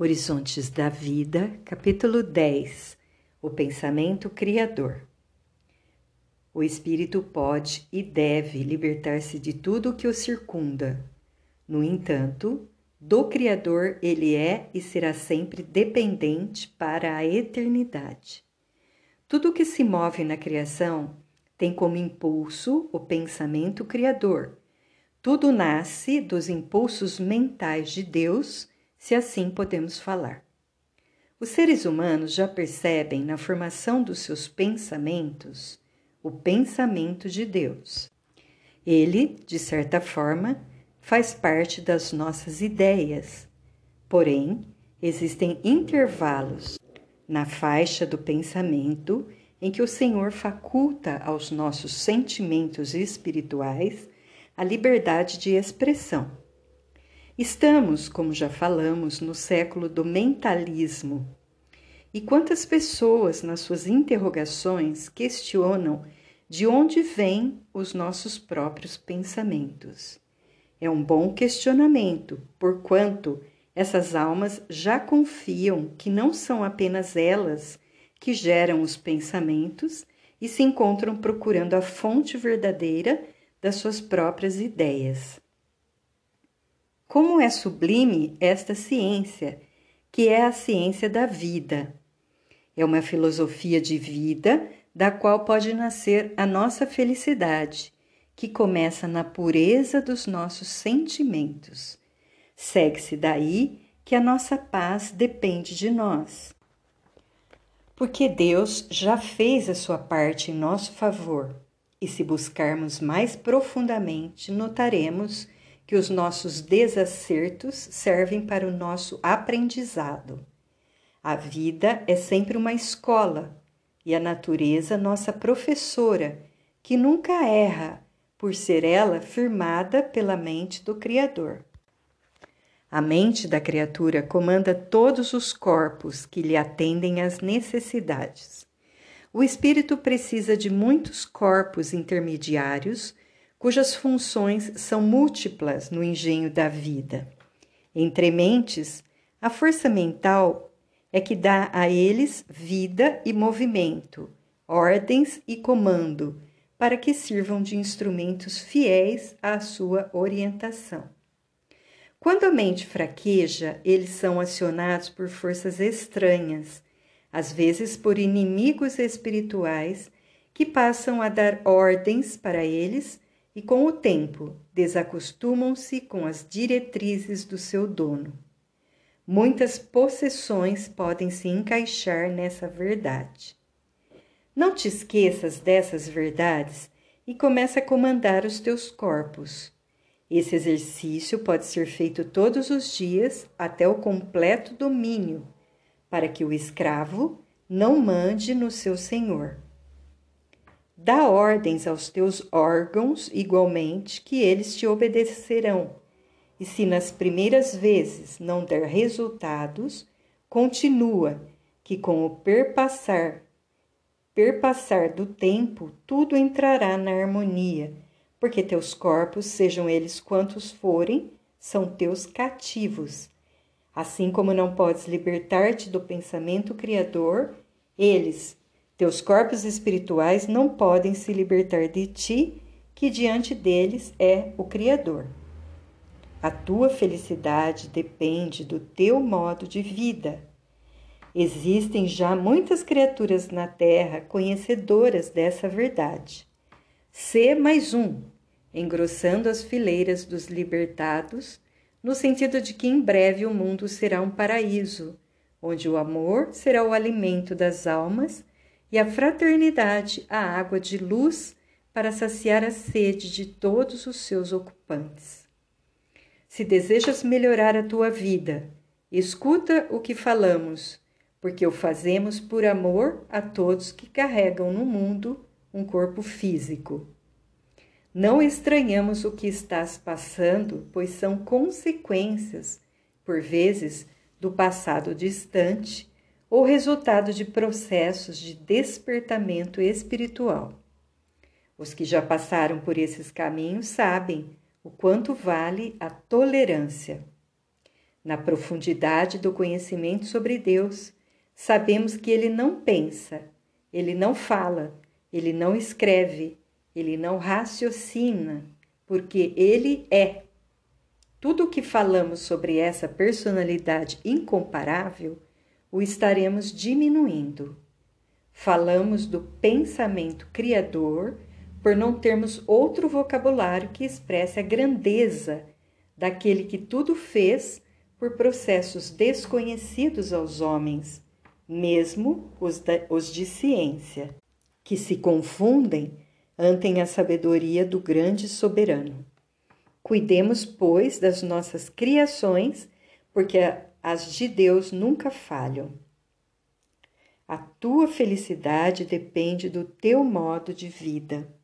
Horizontes da Vida, capítulo 10 O pensamento criador. O espírito pode e deve libertar-se de tudo o que o circunda. No entanto, do Criador ele é e será sempre dependente para a eternidade. Tudo o que se move na criação tem como impulso o pensamento criador. Tudo nasce dos impulsos mentais de Deus se assim podemos falar. Os seres humanos já percebem na formação dos seus pensamentos o pensamento de Deus. Ele, de certa forma, faz parte das nossas ideias. Porém, existem intervalos na faixa do pensamento em que o Senhor faculta aos nossos sentimentos espirituais a liberdade de expressão. Estamos, como já falamos, no século do mentalismo. E quantas pessoas, nas suas interrogações, questionam de onde vêm os nossos próprios pensamentos? É um bom questionamento, porquanto essas almas já confiam que não são apenas elas que geram os pensamentos e se encontram procurando a fonte verdadeira das suas próprias ideias. Como é sublime esta ciência, que é a ciência da vida. É uma filosofia de vida da qual pode nascer a nossa felicidade, que começa na pureza dos nossos sentimentos. Segue-se daí que a nossa paz depende de nós. Porque Deus já fez a sua parte em nosso favor, e se buscarmos mais profundamente, notaremos que os nossos desacertos servem para o nosso aprendizado. A vida é sempre uma escola e a natureza nossa professora, que nunca erra, por ser ela firmada pela mente do Criador. A mente da criatura comanda todos os corpos que lhe atendem às necessidades. O espírito precisa de muitos corpos intermediários cujas funções são múltiplas no engenho da vida. Entre mentes, a força mental é que dá a eles vida e movimento, ordens e comando, para que sirvam de instrumentos fiéis à sua orientação. Quando a mente fraqueja, eles são acionados por forças estranhas, às vezes por inimigos espirituais, que passam a dar ordens para eles e, com o tempo, desacostumam-se com as diretrizes do seu dono. Muitas possessões podem se encaixar nessa verdade. Não te esqueças dessas verdades e comece a comandar os teus corpos. Esse exercício pode ser feito todos os dias até o completo domínio, para que o escravo não mande no seu senhor. Dá ordens aos teus órgãos igualmente, que eles te obedecerão. E se nas primeiras vezes não der resultados, continua, que com o perpassar, perpassar do tempo, tudo entrará na harmonia, porque teus corpos, sejam eles quantos forem, são teus cativos. Assim como não podes libertar-te do pensamento criador, eles, teus corpos espirituais não podem se libertar de ti, que diante deles é o Criador. A tua felicidade depende do teu modo de vida. Existem já muitas criaturas na Terra conhecedoras dessa verdade. Sê mais um, engrossando as fileiras dos libertados, no sentido de que em breve o mundo será um paraíso, onde o amor será o alimento das almas e a fraternidade a água de luz para saciar a sede de todos os seus ocupantes. Se desejas melhorar a tua vida, escuta o que falamos, porque o fazemos por amor a todos que carregam no mundo um corpo físico. Não estranhamos o que estás passando, pois são consequências, por vezes, do passado distante ou resultado de processos de despertamento espiritual. Os que já passaram por esses caminhos sabem o quanto vale a tolerância. Na profundidade do conhecimento sobre Deus, sabemos que ele não pensa, ele não fala, ele não escreve, ele não raciocina, porque ele é. Tudo o que falamos sobre essa personalidade incomparável o estaremos diminuindo. Falamos do pensamento criador por não termos outro vocabulário que expresse a grandeza daquele que tudo fez por processos desconhecidos aos homens, mesmo os, da, os de ciência, que se confundem ante a sabedoria do grande soberano. Cuidemos, pois, das nossas criações, porque as de Deus nunca falham. A tua felicidade depende do teu modo de vida.